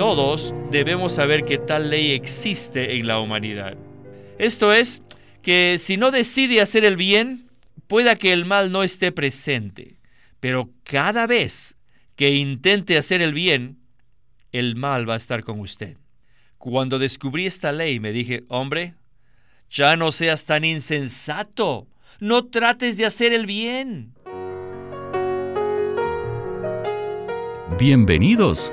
todos debemos saber que tal ley existe en la humanidad. Esto es, que si no decide hacer el bien, pueda que el mal no esté presente. Pero cada vez que intente hacer el bien, el mal va a estar con usted. Cuando descubrí esta ley me dije, hombre, ya no seas tan insensato, no trates de hacer el bien. Bienvenidos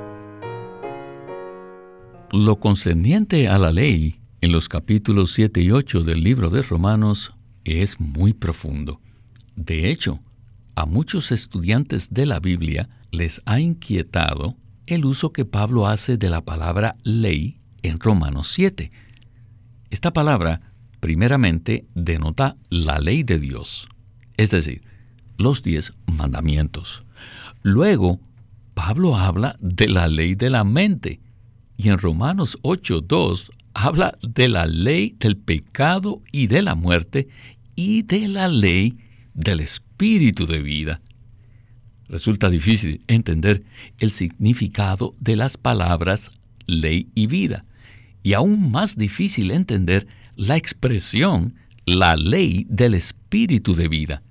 Lo concerniente a la ley en los capítulos 7 y 8 del libro de Romanos es muy profundo. De hecho, a muchos estudiantes de la Biblia les ha inquietado el uso que Pablo hace de la palabra ley en Romanos 7. Esta palabra primeramente denota la ley de Dios, es decir, los diez mandamientos. Luego, Pablo habla de la ley de la mente, y en Romanos 8.2 habla de la ley del pecado y de la muerte y de la ley del espíritu de vida. Resulta difícil entender el significado de las palabras ley y vida, y aún más difícil entender la expresión la ley del espíritu de vida.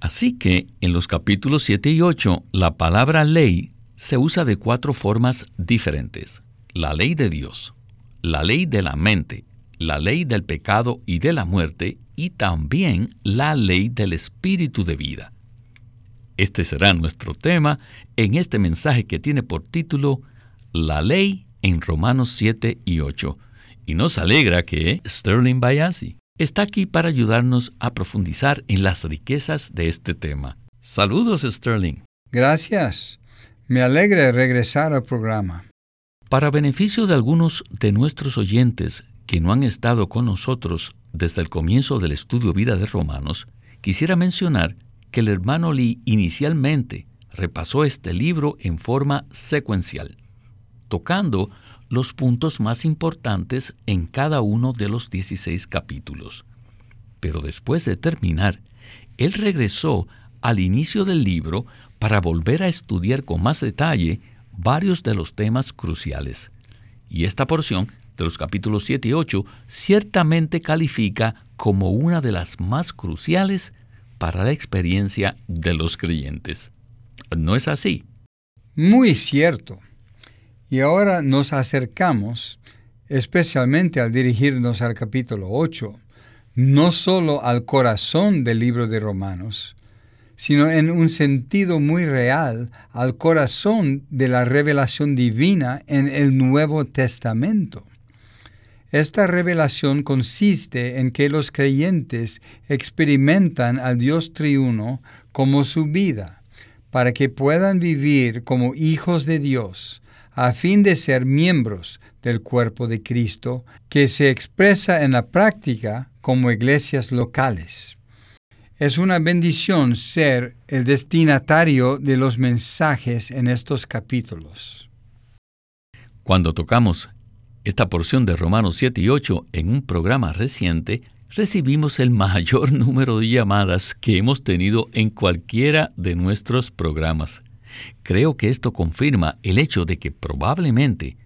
Así que en los capítulos 7 y 8 la palabra ley se usa de cuatro formas diferentes la ley de Dios, la ley de la mente, la ley del pecado y de la muerte y también la ley del espíritu de vida. Este será nuestro tema en este mensaje que tiene por título La ley en Romanos 7 y 8. Y nos alegra que Sterling Bayasi está aquí para ayudarnos a profundizar en las riquezas de este tema. Saludos, Sterling. Gracias. Me alegra regresar al programa. Para beneficio de algunos de nuestros oyentes que no han estado con nosotros desde el comienzo del estudio Vida de Romanos, quisiera mencionar que el hermano Lee inicialmente repasó este libro en forma secuencial, tocando los puntos más importantes en cada uno de los 16 capítulos. Pero después de terminar, él regresó al inicio del libro para volver a estudiar con más detalle varios de los temas cruciales. Y esta porción de los capítulos 7 y 8 ciertamente califica como una de las más cruciales para la experiencia de los creyentes. ¿No es así? Muy cierto. Y ahora nos acercamos, especialmente al dirigirnos al capítulo 8, no solo al corazón del libro de Romanos, sino en un sentido muy real al corazón de la revelación divina en el Nuevo Testamento. Esta revelación consiste en que los creyentes experimentan al Dios triuno como su vida, para que puedan vivir como hijos de Dios, a fin de ser miembros del cuerpo de Cristo, que se expresa en la práctica como iglesias locales. Es una bendición ser el destinatario de los mensajes en estos capítulos. Cuando tocamos esta porción de Romanos 7 y 8 en un programa reciente, recibimos el mayor número de llamadas que hemos tenido en cualquiera de nuestros programas. Creo que esto confirma el hecho de que probablemente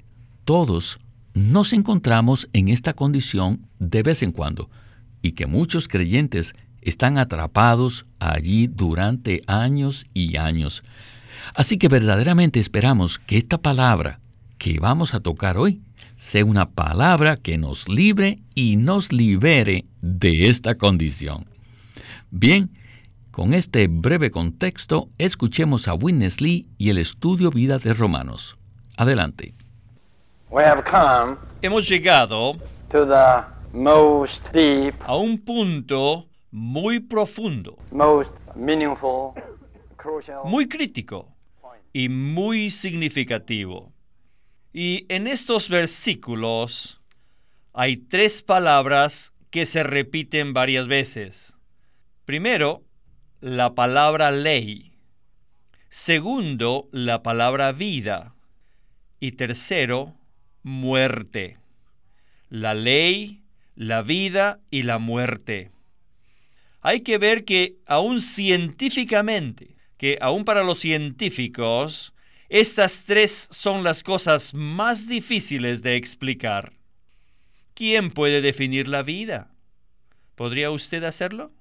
todos nos encontramos en esta condición de vez en cuando y que muchos creyentes están atrapados allí durante años y años. Así que verdaderamente esperamos que esta palabra que vamos a tocar hoy sea una palabra que nos libre y nos libere de esta condición. Bien, con este breve contexto, escuchemos a Witness Lee y el estudio vida de Romanos. Adelante. Hemos llegado a un punto muy profundo, muy crítico y muy significativo. Y en estos versículos hay tres palabras que se repiten varias veces. Primero, la palabra ley. Segundo, la palabra vida. Y tercero, muerte. La ley, la vida y la muerte. Hay que ver que aún científicamente, que aún para los científicos, estas tres son las cosas más difíciles de explicar. ¿Quién puede definir la vida? ¿Podría usted hacerlo?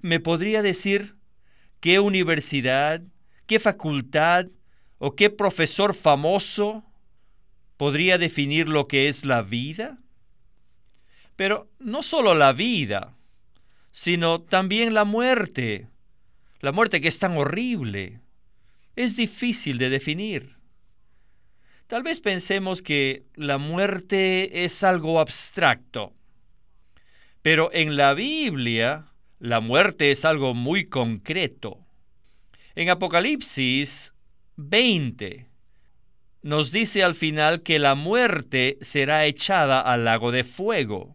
¿Me podría decir qué universidad, qué facultad o qué profesor famoso podría definir lo que es la vida? Pero no solo la vida, sino también la muerte. La muerte que es tan horrible. Es difícil de definir. Tal vez pensemos que la muerte es algo abstracto, pero en la Biblia la muerte es algo muy concreto. En Apocalipsis 20 nos dice al final que la muerte será echada al lago de fuego.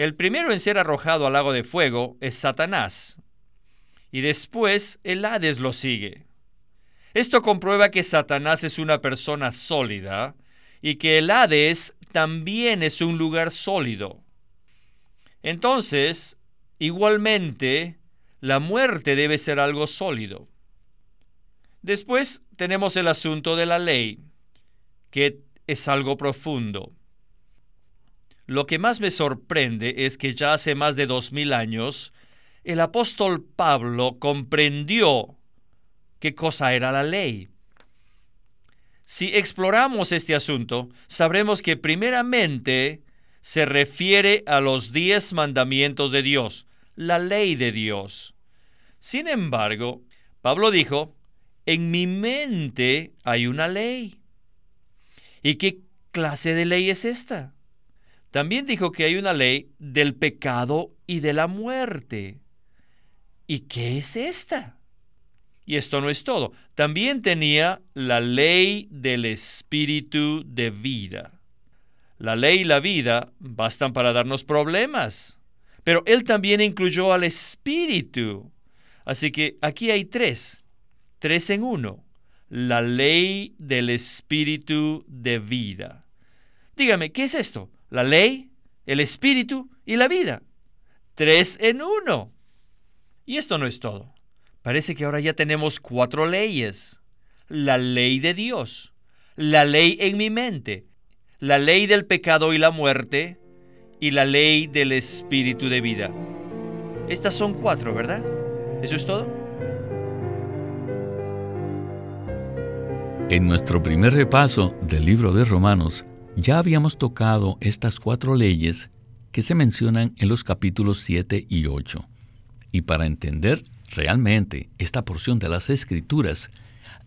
El primero en ser arrojado al lago de fuego es Satanás, y después el Hades lo sigue. Esto comprueba que Satanás es una persona sólida y que el Hades también es un lugar sólido. Entonces, igualmente, la muerte debe ser algo sólido. Después tenemos el asunto de la ley, que es algo profundo. Lo que más me sorprende es que ya hace más de dos mil años, el apóstol Pablo comprendió qué cosa era la ley. Si exploramos este asunto, sabremos que primeramente se refiere a los diez mandamientos de Dios, la ley de Dios. Sin embargo, Pablo dijo, en mi mente hay una ley. ¿Y qué clase de ley es esta? También dijo que hay una ley del pecado y de la muerte. ¿Y qué es esta? Y esto no es todo. También tenía la ley del espíritu de vida. La ley y la vida bastan para darnos problemas, pero él también incluyó al espíritu. Así que aquí hay tres, tres en uno. La ley del espíritu de vida. Dígame, ¿qué es esto? La ley, el espíritu y la vida. Tres en uno. Y esto no es todo. Parece que ahora ya tenemos cuatro leyes. La ley de Dios, la ley en mi mente, la ley del pecado y la muerte y la ley del espíritu de vida. Estas son cuatro, ¿verdad? ¿Eso es todo? En nuestro primer repaso del libro de Romanos, ya habíamos tocado estas cuatro leyes que se mencionan en los capítulos 7 y 8. Y para entender realmente esta porción de las escrituras,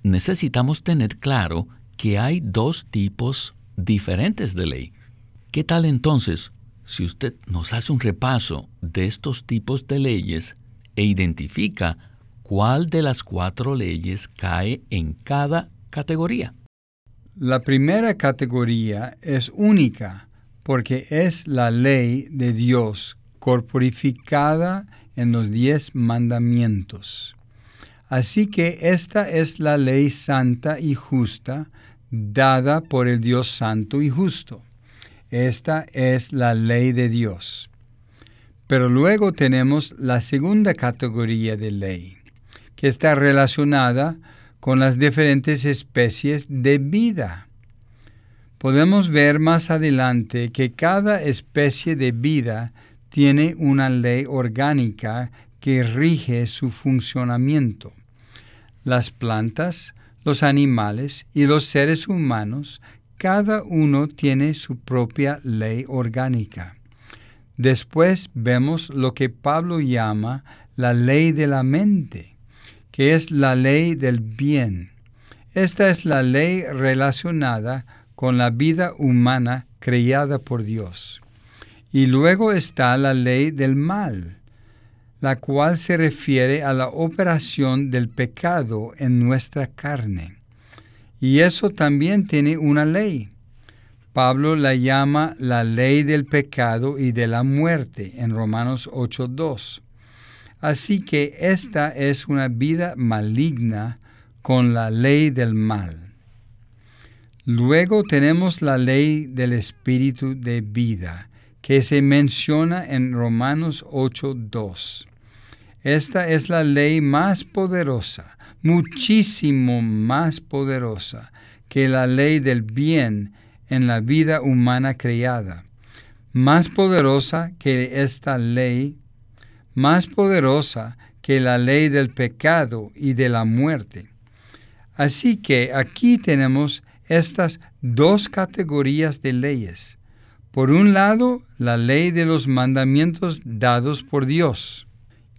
necesitamos tener claro que hay dos tipos diferentes de ley. ¿Qué tal entonces si usted nos hace un repaso de estos tipos de leyes e identifica cuál de las cuatro leyes cae en cada categoría? La primera categoría es única porque es la ley de Dios corporificada en los diez mandamientos. Así que esta es la ley santa y justa dada por el Dios santo y justo. Esta es la ley de Dios. Pero luego tenemos la segunda categoría de ley, que está relacionada con las diferentes especies de vida. Podemos ver más adelante que cada especie de vida tiene una ley orgánica que rige su funcionamiento. Las plantas, los animales y los seres humanos, cada uno tiene su propia ley orgánica. Después vemos lo que Pablo llama la ley de la mente, que es la ley del bien. Esta es la ley relacionada con la vida humana creada por Dios. Y luego está la ley del mal, la cual se refiere a la operación del pecado en nuestra carne. Y eso también tiene una ley. Pablo la llama la ley del pecado y de la muerte en Romanos 8.2. Así que esta es una vida maligna con la ley del mal. Luego tenemos la ley del espíritu de vida, que se menciona en Romanos 8.2. Esta es la ley más poderosa, muchísimo más poderosa que la ley del bien en la vida humana creada, más poderosa que esta ley, más poderosa que la ley del pecado y de la muerte. Así que aquí tenemos estas dos categorías de leyes. Por un lado, la ley de los mandamientos dados por Dios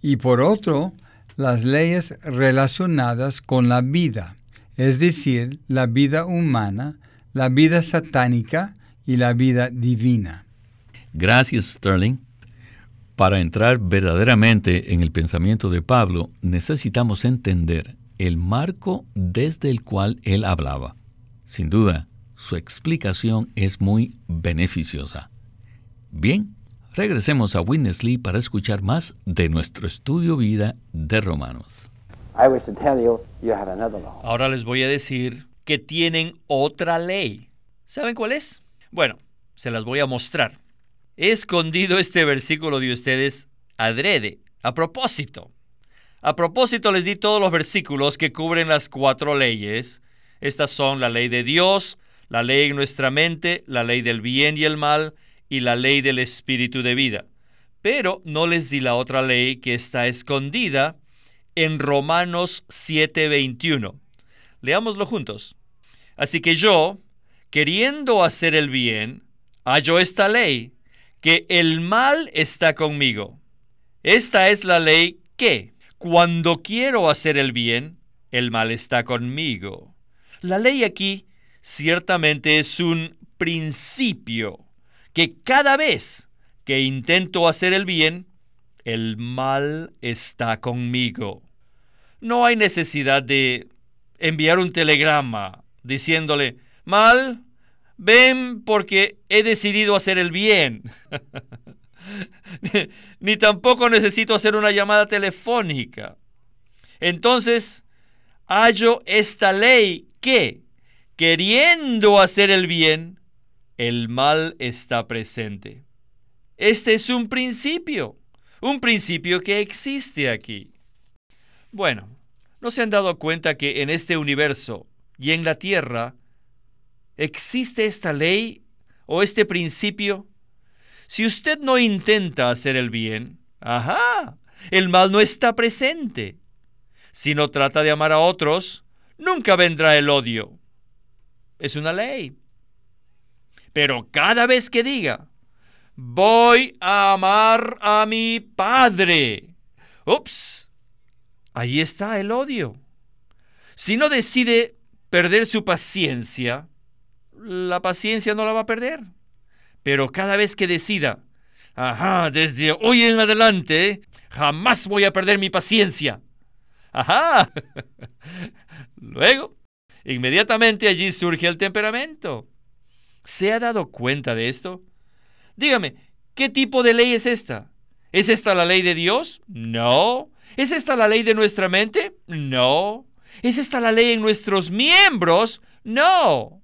y por otro, las leyes relacionadas con la vida, es decir, la vida humana, la vida satánica y la vida divina. Gracias, Sterling. Para entrar verdaderamente en el pensamiento de Pablo, necesitamos entender el marco desde el cual él hablaba. Sin duda, su explicación es muy beneficiosa. Bien, regresemos a Witness Lee para escuchar más de nuestro estudio vida de Romanos. Ahora les voy a decir que tienen otra ley. ¿Saben cuál es? Bueno, se las voy a mostrar. He escondido este versículo de ustedes adrede, a propósito. A propósito les di todos los versículos que cubren las cuatro leyes estas son la ley de Dios, la ley en nuestra mente, la ley del bien y el mal y la ley del espíritu de vida. Pero no les di la otra ley que está escondida en Romanos 7:21. Leámoslo juntos. Así que yo, queriendo hacer el bien, hallo esta ley, que el mal está conmigo. Esta es la ley que, cuando quiero hacer el bien, el mal está conmigo. La ley aquí ciertamente es un principio que cada vez que intento hacer el bien, el mal está conmigo. No hay necesidad de enviar un telegrama diciéndole, mal, ven porque he decidido hacer el bien. Ni tampoco necesito hacer una llamada telefónica. Entonces, hallo esta ley que, queriendo hacer el bien, el mal está presente. Este es un principio, un principio que existe aquí. Bueno, ¿no se han dado cuenta que en este universo y en la tierra existe esta ley o este principio? Si usted no intenta hacer el bien, ajá, el mal no está presente. Si no trata de amar a otros, nunca vendrá el odio. Es una ley. Pero cada vez que diga, voy a amar a mi padre, ups, ahí está el odio. Si no decide perder su paciencia, la paciencia no la va a perder. Pero cada vez que decida, ajá, desde hoy en adelante, jamás voy a perder mi paciencia. Ajá. Luego, inmediatamente allí surge el temperamento. ¿Se ha dado cuenta de esto? Dígame, ¿qué tipo de ley es esta? ¿Es esta la ley de Dios? No. ¿Es esta la ley de nuestra mente? No. ¿Es esta la ley en nuestros miembros? No.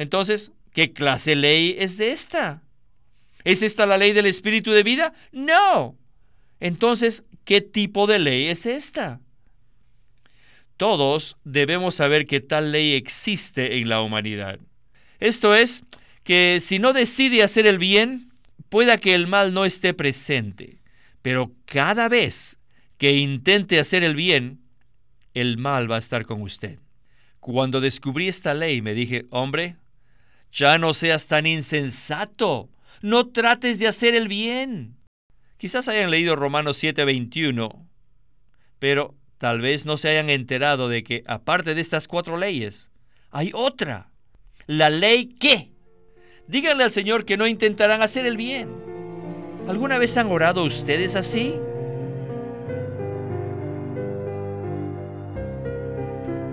Entonces, ¿qué clase de ley es esta? ¿Es esta la ley del espíritu de vida? No. Entonces, ¿qué tipo de ley es esta? Todos debemos saber que tal ley existe en la humanidad. Esto es, que si no decide hacer el bien, pueda que el mal no esté presente. Pero cada vez que intente hacer el bien, el mal va a estar con usted. Cuando descubrí esta ley me dije, hombre, ya no seas tan insensato, no trates de hacer el bien. Quizás hayan leído Romanos 7:21, pero tal vez no se hayan enterado de que aparte de estas cuatro leyes, hay otra. La ley que. Díganle al Señor que no intentarán hacer el bien. ¿Alguna vez han orado ustedes así?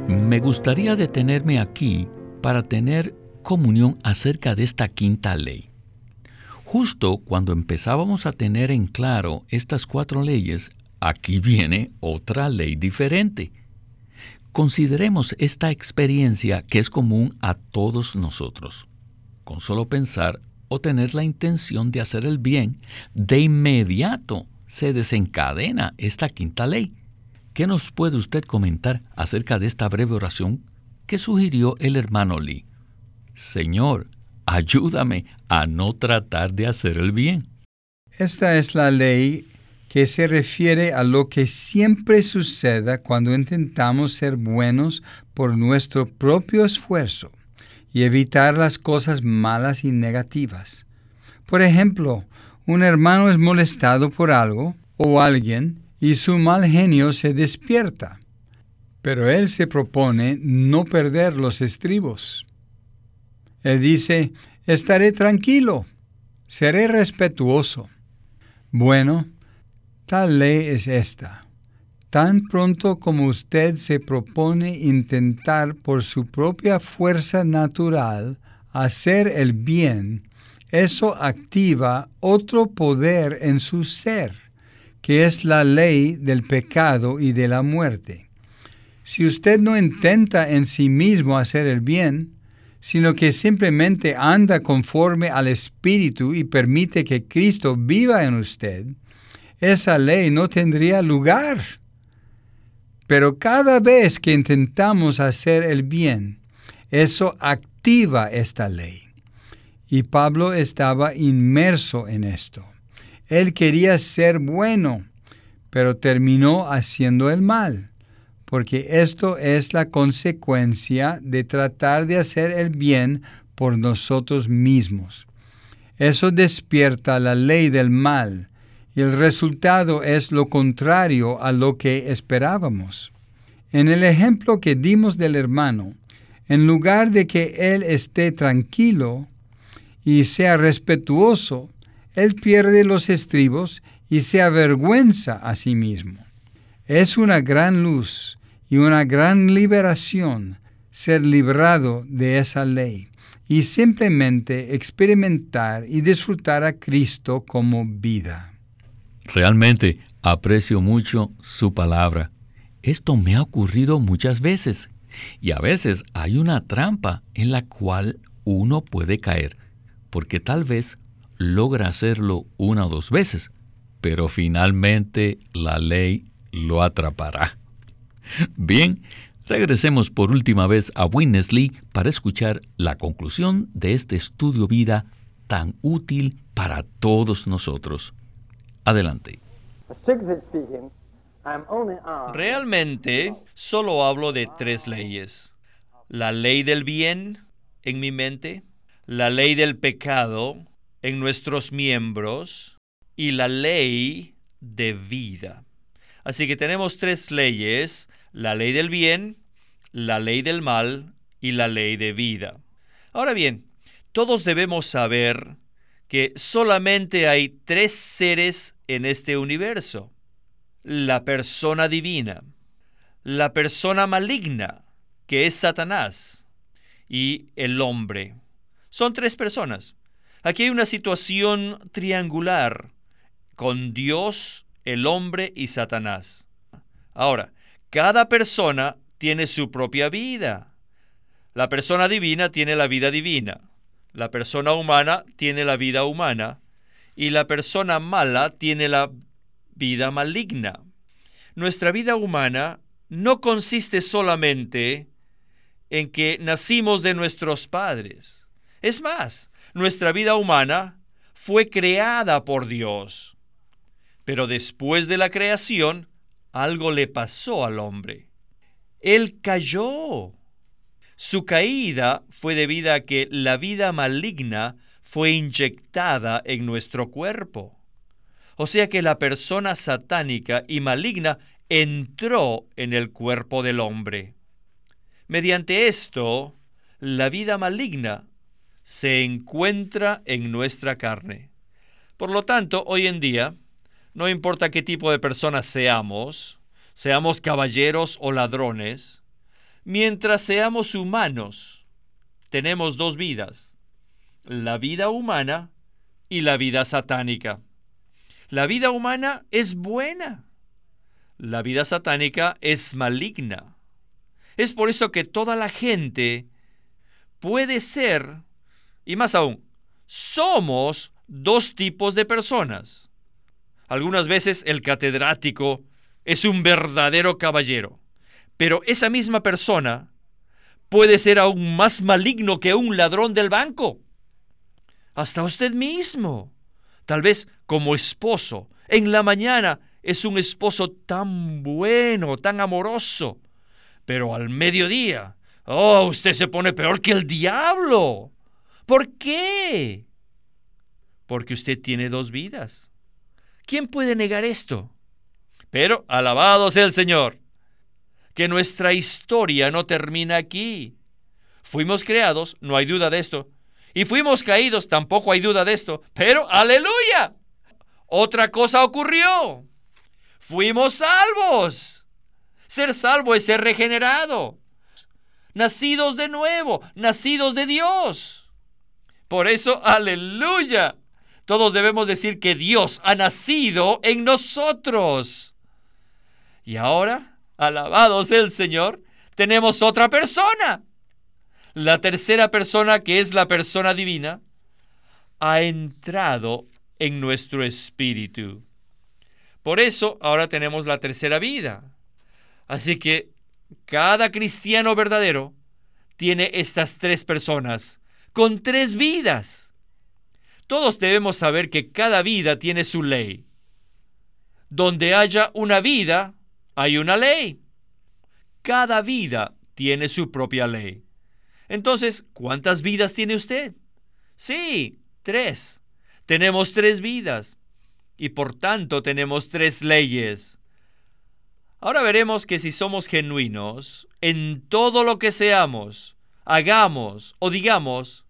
Me gustaría detenerme aquí para tener comunión acerca de esta quinta ley. Justo cuando empezábamos a tener en claro estas cuatro leyes, aquí viene otra ley diferente. Consideremos esta experiencia que es común a todos nosotros. Con solo pensar o tener la intención de hacer el bien, de inmediato se desencadena esta quinta ley. ¿Qué nos puede usted comentar acerca de esta breve oración que sugirió el hermano Lee? Señor, ayúdame a no tratar de hacer el bien. Esta es la ley que se refiere a lo que siempre suceda cuando intentamos ser buenos por nuestro propio esfuerzo y evitar las cosas malas y negativas. Por ejemplo, un hermano es molestado por algo o alguien y su mal genio se despierta, pero él se propone no perder los estribos. Él dice, estaré tranquilo, seré respetuoso. Bueno, Tal ley es esta. Tan pronto como usted se propone intentar por su propia fuerza natural hacer el bien, eso activa otro poder en su ser, que es la ley del pecado y de la muerte. Si usted no intenta en sí mismo hacer el bien, sino que simplemente anda conforme al Espíritu y permite que Cristo viva en usted, esa ley no tendría lugar. Pero cada vez que intentamos hacer el bien, eso activa esta ley. Y Pablo estaba inmerso en esto. Él quería ser bueno, pero terminó haciendo el mal, porque esto es la consecuencia de tratar de hacer el bien por nosotros mismos. Eso despierta la ley del mal, y el resultado es lo contrario a lo que esperábamos. En el ejemplo que dimos del hermano, en lugar de que él esté tranquilo y sea respetuoso, él pierde los estribos y se avergüenza a sí mismo. Es una gran luz y una gran liberación ser librado de esa ley y simplemente experimentar y disfrutar a Cristo como vida. Realmente aprecio mucho su palabra. Esto me ha ocurrido muchas veces y a veces hay una trampa en la cual uno puede caer, porque tal vez logra hacerlo una o dos veces, pero finalmente la ley lo atrapará. Bien, regresemos por última vez a Winnesley para escuchar la conclusión de este estudio vida tan útil para todos nosotros. Adelante. Realmente solo hablo de tres leyes. La ley del bien en mi mente, la ley del pecado en nuestros miembros y la ley de vida. Así que tenemos tres leyes, la ley del bien, la ley del mal y la ley de vida. Ahora bien, todos debemos saber que solamente hay tres seres en este universo. La persona divina, la persona maligna, que es Satanás, y el hombre. Son tres personas. Aquí hay una situación triangular con Dios, el hombre y Satanás. Ahora, cada persona tiene su propia vida. La persona divina tiene la vida divina. La persona humana tiene la vida humana y la persona mala tiene la vida maligna. Nuestra vida humana no consiste solamente en que nacimos de nuestros padres. Es más, nuestra vida humana fue creada por Dios. Pero después de la creación, algo le pasó al hombre. Él cayó. Su caída fue debida a que la vida maligna fue inyectada en nuestro cuerpo. O sea que la persona satánica y maligna entró en el cuerpo del hombre. Mediante esto, la vida maligna se encuentra en nuestra carne. Por lo tanto, hoy en día, no importa qué tipo de personas seamos, seamos caballeros o ladrones, mientras seamos humanos, tenemos dos vidas, la vida humana y la vida satánica. La vida humana es buena, la vida satánica es maligna. Es por eso que toda la gente puede ser, y más aún, somos dos tipos de personas. Algunas veces el catedrático es un verdadero caballero, pero esa misma persona puede ser aún más maligno que un ladrón del banco. Hasta usted mismo. Tal vez como esposo, en la mañana es un esposo tan bueno, tan amoroso, pero al mediodía, oh, usted se pone peor que el diablo. ¿Por qué? Porque usted tiene dos vidas. ¿Quién puede negar esto? Pero alabado sea el Señor, que nuestra historia no termina aquí. Fuimos creados, no hay duda de esto, y fuimos caídos, tampoco hay duda de esto, pero aleluya. Otra cosa ocurrió. Fuimos salvos. Ser salvo es ser regenerado. Nacidos de nuevo, nacidos de Dios. Por eso, aleluya. Todos debemos decir que Dios ha nacido en nosotros. Y ahora, alabado sea el Señor, tenemos otra persona. La tercera persona, que es la persona divina, ha entrado en nuestro espíritu. Por eso ahora tenemos la tercera vida. Así que cada cristiano verdadero tiene estas tres personas con tres vidas. Todos debemos saber que cada vida tiene su ley. Donde haya una vida, hay una ley. Cada vida tiene su propia ley. Entonces, ¿cuántas vidas tiene usted? Sí, tres. Tenemos tres vidas y por tanto tenemos tres leyes. Ahora veremos que si somos genuinos en todo lo que seamos, hagamos o digamos,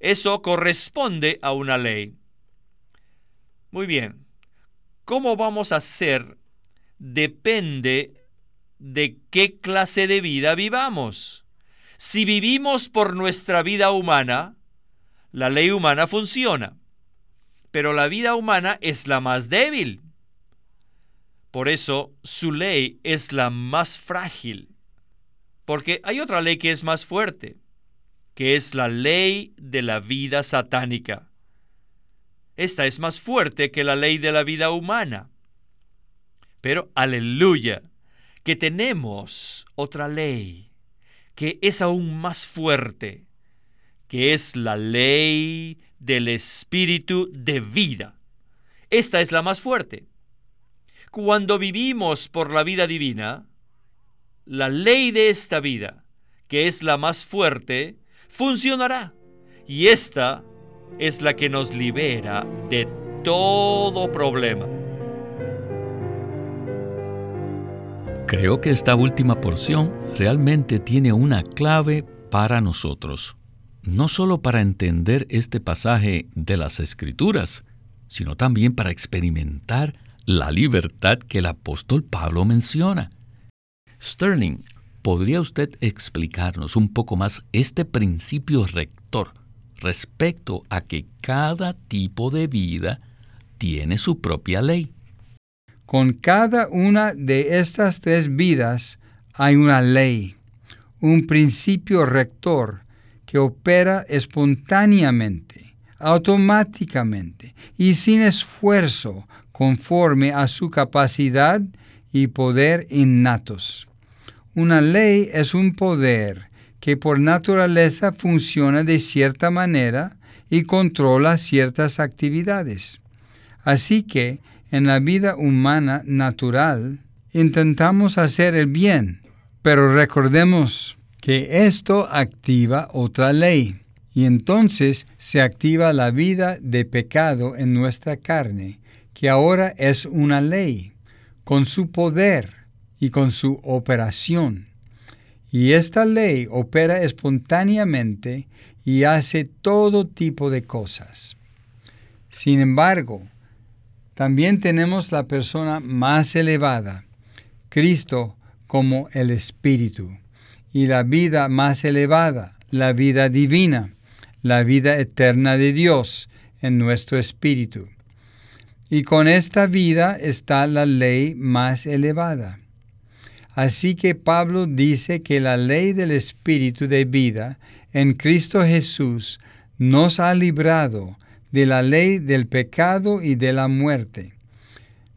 eso corresponde a una ley. Muy bien. ¿Cómo vamos a hacer? Depende de qué clase de vida vivamos. Si vivimos por nuestra vida humana, la ley humana funciona, pero la vida humana es la más débil. Por eso su ley es la más frágil, porque hay otra ley que es más fuerte que es la ley de la vida satánica. Esta es más fuerte que la ley de la vida humana. Pero aleluya, que tenemos otra ley que es aún más fuerte, que es la ley del espíritu de vida. Esta es la más fuerte. Cuando vivimos por la vida divina, la ley de esta vida, que es la más fuerte, funcionará. Y esta es la que nos libera de todo problema. Creo que esta última porción realmente tiene una clave para nosotros, no solo para entender este pasaje de las Escrituras, sino también para experimentar la libertad que el apóstol Pablo menciona. Sterling ¿podría usted explicarnos un poco más este principio rector respecto a que cada tipo de vida tiene su propia ley? Con cada una de estas tres vidas hay una ley, un principio rector que opera espontáneamente, automáticamente y sin esfuerzo conforme a su capacidad y poder innatos. Una ley es un poder que por naturaleza funciona de cierta manera y controla ciertas actividades. Así que en la vida humana natural intentamos hacer el bien, pero recordemos que esto activa otra ley y entonces se activa la vida de pecado en nuestra carne, que ahora es una ley, con su poder y con su operación. Y esta ley opera espontáneamente y hace todo tipo de cosas. Sin embargo, también tenemos la persona más elevada, Cristo como el Espíritu, y la vida más elevada, la vida divina, la vida eterna de Dios en nuestro espíritu. Y con esta vida está la ley más elevada. Así que Pablo dice que la ley del espíritu de vida en Cristo Jesús nos ha librado de la ley del pecado y de la muerte.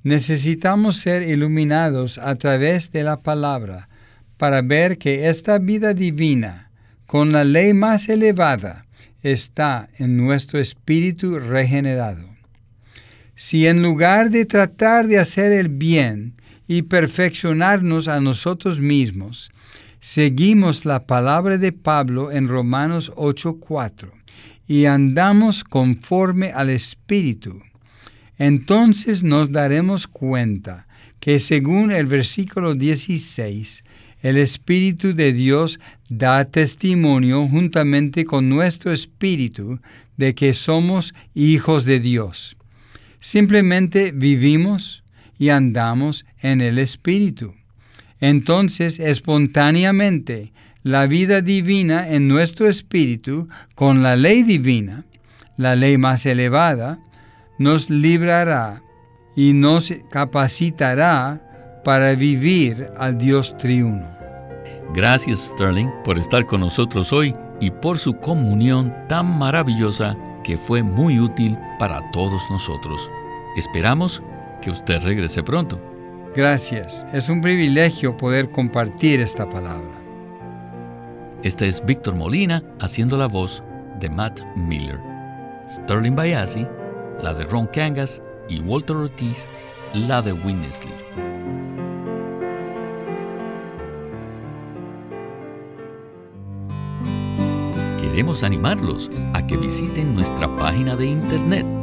Necesitamos ser iluminados a través de la palabra para ver que esta vida divina, con la ley más elevada, está en nuestro espíritu regenerado. Si en lugar de tratar de hacer el bien y perfeccionarnos a nosotros mismos, seguimos la palabra de Pablo en Romanos 8:4 y andamos conforme al Espíritu, entonces nos daremos cuenta que según el versículo 16, el Espíritu de Dios da testimonio juntamente con nuestro espíritu de que somos hijos de Dios. Simplemente vivimos y andamos en el Espíritu. Entonces, espontáneamente, la vida divina en nuestro espíritu, con la ley divina, la ley más elevada, nos librará y nos capacitará para vivir al Dios triuno. Gracias Sterling por estar con nosotros hoy y por su comunión tan maravillosa que fue muy útil para todos nosotros. Esperamos que usted regrese pronto. Gracias, es un privilegio poder compartir esta palabra. Este es Víctor Molina haciendo la voz de Matt Miller. Sterling Bayasi, la de Ron Kangas y Walter Ortiz, la de Winnesley. Queremos animarlos a que visiten nuestra página de internet